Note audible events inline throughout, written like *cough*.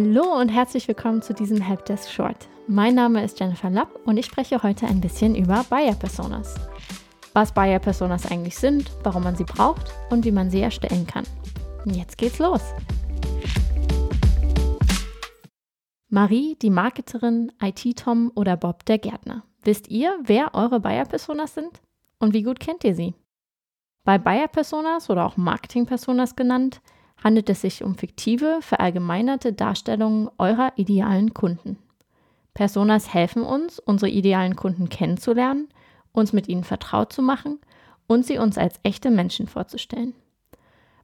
Hallo und herzlich willkommen zu diesem Helpdesk Short. Mein Name ist Jennifer Lapp und ich spreche heute ein bisschen über Buyer Personas. Was Buyer Personas eigentlich sind, warum man sie braucht und wie man sie erstellen kann. Jetzt geht's los. Marie, die Marketerin, IT-Tom oder Bob, der Gärtner. Wisst ihr, wer eure Buyer Personas sind? Und wie gut kennt ihr sie? Bei Buyer Personas oder auch Marketing Personas genannt, handelt es sich um fiktive, verallgemeinerte Darstellungen eurer idealen Kunden. Personas helfen uns, unsere idealen Kunden kennenzulernen, uns mit ihnen vertraut zu machen und sie uns als echte Menschen vorzustellen.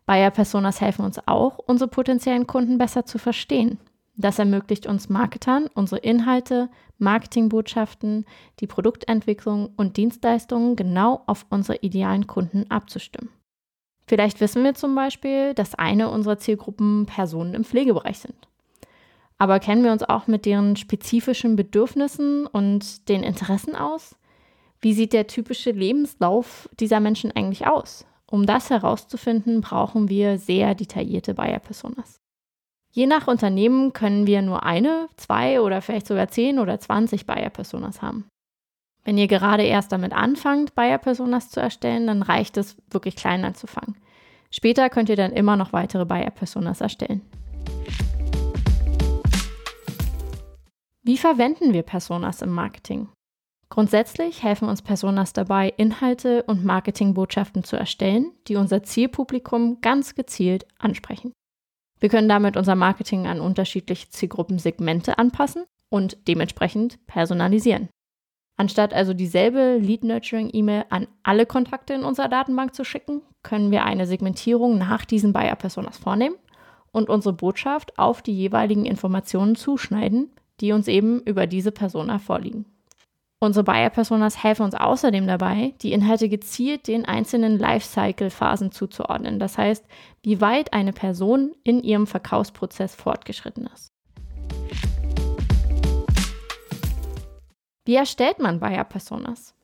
Buyer Personas helfen uns auch, unsere potenziellen Kunden besser zu verstehen. Das ermöglicht uns Marketern, unsere Inhalte, Marketingbotschaften, die Produktentwicklung und Dienstleistungen genau auf unsere idealen Kunden abzustimmen. Vielleicht wissen wir zum Beispiel, dass eine unserer Zielgruppen Personen im Pflegebereich sind. Aber kennen wir uns auch mit deren spezifischen Bedürfnissen und den Interessen aus? Wie sieht der typische Lebenslauf dieser Menschen eigentlich aus? Um das herauszufinden, brauchen wir sehr detaillierte Buyer-Personas. Je nach Unternehmen können wir nur eine, zwei oder vielleicht sogar zehn oder zwanzig Buyer-Personas haben. Wenn ihr gerade erst damit anfangt, Buyer-Personas zu erstellen, dann reicht es, wirklich klein anzufangen. Später könnt ihr dann immer noch weitere Buyer-Personas erstellen. Wie verwenden wir Personas im Marketing? Grundsätzlich helfen uns Personas dabei, Inhalte und Marketingbotschaften zu erstellen, die unser Zielpublikum ganz gezielt ansprechen. Wir können damit unser Marketing an unterschiedliche Zielgruppensegmente anpassen und dementsprechend personalisieren. Anstatt also dieselbe Lead-Nurturing-E-Mail an alle Kontakte in unserer Datenbank zu schicken, können wir eine Segmentierung nach diesen Buyer-Personas vornehmen und unsere Botschaft auf die jeweiligen Informationen zuschneiden, die uns eben über diese Persona vorliegen. Unsere Buyer-Personas helfen uns außerdem dabei, die Inhalte gezielt den einzelnen Lifecycle-Phasen zuzuordnen. Das heißt, wie weit eine Person in ihrem Verkaufsprozess fortgeschritten ist. Wie erstellt man Buyer-Personas?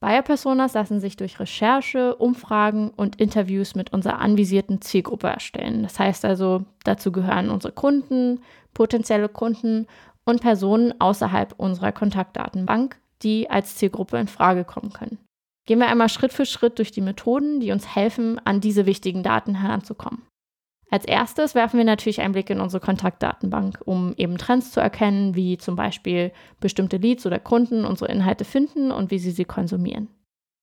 Buyer-Personas lassen sich durch Recherche, Umfragen und Interviews mit unserer anvisierten Zielgruppe erstellen. Das heißt also, dazu gehören unsere Kunden, potenzielle Kunden und Personen außerhalb unserer Kontaktdatenbank, die als Zielgruppe in Frage kommen können. Gehen wir einmal Schritt für Schritt durch die Methoden, die uns helfen, an diese wichtigen Daten heranzukommen. Als erstes werfen wir natürlich einen Blick in unsere Kontaktdatenbank, um eben Trends zu erkennen, wie zum Beispiel bestimmte Leads oder Kunden unsere Inhalte finden und wie sie sie konsumieren.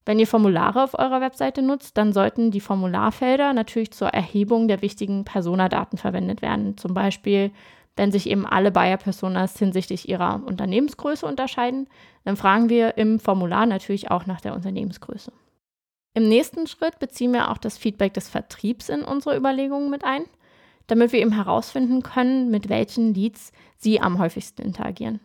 Wenn ihr Formulare auf eurer Webseite nutzt, dann sollten die Formularfelder natürlich zur Erhebung der wichtigen Personadaten verwendet werden. Zum Beispiel, wenn sich eben alle Buyer-Personas hinsichtlich ihrer Unternehmensgröße unterscheiden, dann fragen wir im Formular natürlich auch nach der Unternehmensgröße. Im nächsten Schritt beziehen wir auch das Feedback des Vertriebs in unsere Überlegungen mit ein, damit wir eben herausfinden können, mit welchen Leads Sie am häufigsten interagieren.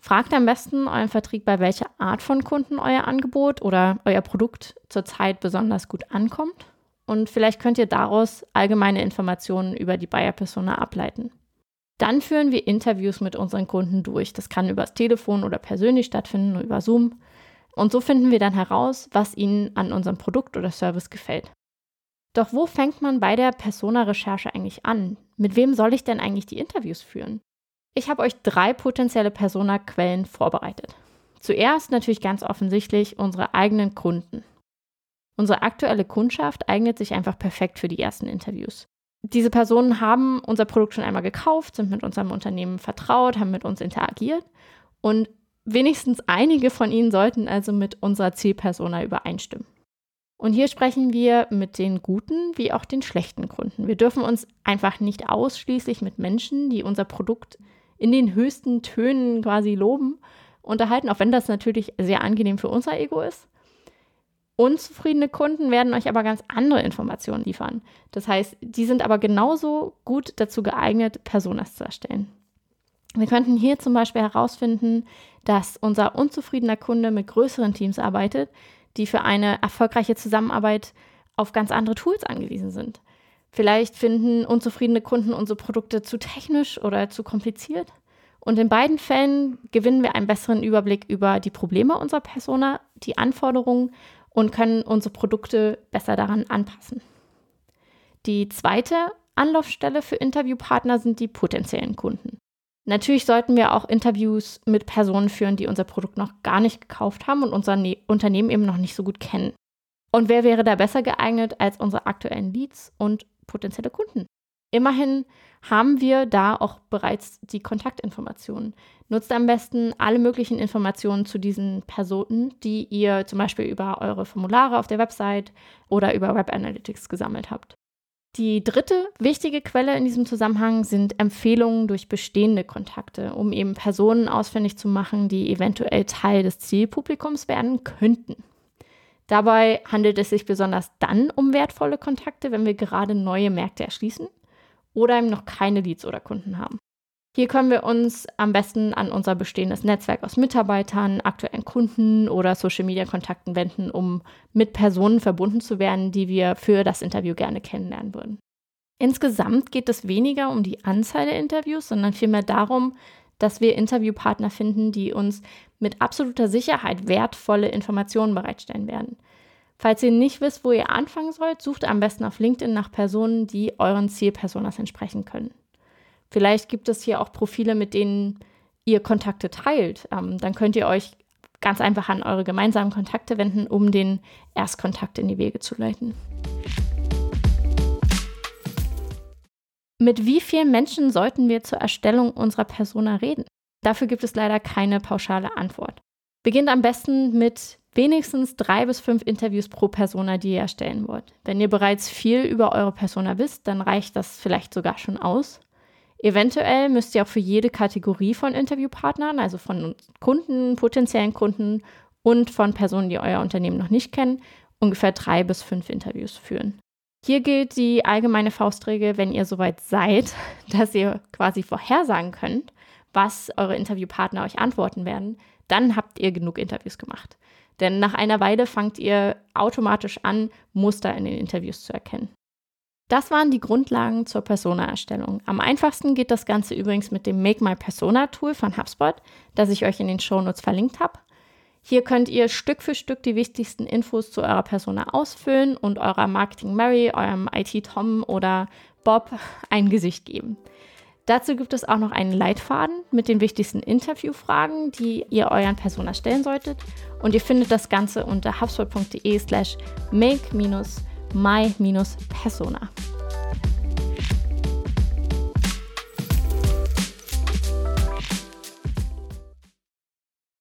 Fragt am besten euren Vertrieb, bei welcher Art von Kunden euer Angebot oder euer Produkt zurzeit besonders gut ankommt. Und vielleicht könnt ihr daraus allgemeine Informationen über die Buyer-Persona ableiten. Dann führen wir Interviews mit unseren Kunden durch. Das kann übers Telefon oder persönlich stattfinden, über Zoom. Und so finden wir dann heraus, was Ihnen an unserem Produkt oder Service gefällt. Doch wo fängt man bei der Persona-Recherche eigentlich an? Mit wem soll ich denn eigentlich die Interviews führen? Ich habe euch drei potenzielle Persona-Quellen vorbereitet. Zuerst natürlich ganz offensichtlich unsere eigenen Kunden. Unsere aktuelle Kundschaft eignet sich einfach perfekt für die ersten Interviews. Diese Personen haben unser Produkt schon einmal gekauft, sind mit unserem Unternehmen vertraut, haben mit uns interagiert und Wenigstens einige von ihnen sollten also mit unserer Zielpersona übereinstimmen. Und hier sprechen wir mit den guten wie auch den schlechten Kunden. Wir dürfen uns einfach nicht ausschließlich mit Menschen, die unser Produkt in den höchsten Tönen quasi loben, unterhalten, auch wenn das natürlich sehr angenehm für unser Ego ist. Unzufriedene Kunden werden euch aber ganz andere Informationen liefern. Das heißt, die sind aber genauso gut dazu geeignet, Personas zu erstellen. Wir könnten hier zum Beispiel herausfinden, dass unser unzufriedener Kunde mit größeren Teams arbeitet, die für eine erfolgreiche Zusammenarbeit auf ganz andere Tools angewiesen sind. Vielleicht finden unzufriedene Kunden unsere Produkte zu technisch oder zu kompliziert. Und in beiden Fällen gewinnen wir einen besseren Überblick über die Probleme unserer Persona, die Anforderungen und können unsere Produkte besser daran anpassen. Die zweite Anlaufstelle für Interviewpartner sind die potenziellen Kunden. Natürlich sollten wir auch Interviews mit Personen führen, die unser Produkt noch gar nicht gekauft haben und unser ne Unternehmen eben noch nicht so gut kennen. Und wer wäre da besser geeignet als unsere aktuellen Leads und potenzielle Kunden? Immerhin haben wir da auch bereits die Kontaktinformationen. Nutzt am besten alle möglichen Informationen zu diesen Personen, die ihr zum Beispiel über eure Formulare auf der Website oder über Web Analytics gesammelt habt. Die dritte wichtige Quelle in diesem Zusammenhang sind Empfehlungen durch bestehende Kontakte, um eben Personen ausfindig zu machen, die eventuell Teil des Zielpublikums werden könnten. Dabei handelt es sich besonders dann um wertvolle Kontakte, wenn wir gerade neue Märkte erschließen oder eben noch keine Leads oder Kunden haben. Hier können wir uns am besten an unser bestehendes Netzwerk aus Mitarbeitern, aktuellen Kunden oder Social-Media-Kontakten wenden, um mit Personen verbunden zu werden, die wir für das Interview gerne kennenlernen würden. Insgesamt geht es weniger um die Anzahl der Interviews, sondern vielmehr darum, dass wir Interviewpartner finden, die uns mit absoluter Sicherheit wertvolle Informationen bereitstellen werden. Falls ihr nicht wisst, wo ihr anfangen sollt, sucht am besten auf LinkedIn nach Personen, die euren Zielpersonas entsprechen können. Vielleicht gibt es hier auch Profile, mit denen ihr Kontakte teilt. Ähm, dann könnt ihr euch ganz einfach an eure gemeinsamen Kontakte wenden, um den Erstkontakt in die Wege zu leiten. Mit wie vielen Menschen sollten wir zur Erstellung unserer Persona reden? Dafür gibt es leider keine pauschale Antwort. Beginnt am besten mit wenigstens drei bis fünf Interviews pro Persona, die ihr erstellen wollt. Wenn ihr bereits viel über eure Persona wisst, dann reicht das vielleicht sogar schon aus. Eventuell müsst ihr auch für jede Kategorie von Interviewpartnern, also von Kunden, potenziellen Kunden und von Personen, die euer Unternehmen noch nicht kennen, ungefähr drei bis fünf Interviews führen. Hier gilt die allgemeine Faustregel, wenn ihr soweit seid, *laughs* dass ihr quasi vorhersagen könnt, was eure Interviewpartner euch antworten werden, dann habt ihr genug Interviews gemacht. Denn nach einer Weile fangt ihr automatisch an, Muster in den Interviews zu erkennen. Das waren die Grundlagen zur Persona-Erstellung. Am einfachsten geht das Ganze übrigens mit dem Make My Persona Tool von HubSpot, das ich euch in den Shownotes verlinkt habe. Hier könnt ihr Stück für Stück die wichtigsten Infos zu eurer Persona ausfüllen und eurer Marketing Mary, eurem IT Tom oder Bob ein Gesicht geben. Dazu gibt es auch noch einen Leitfaden mit den wichtigsten Interviewfragen, die ihr euren Persona stellen solltet. Und ihr findet das Ganze unter hubspot.de slash más minus persona.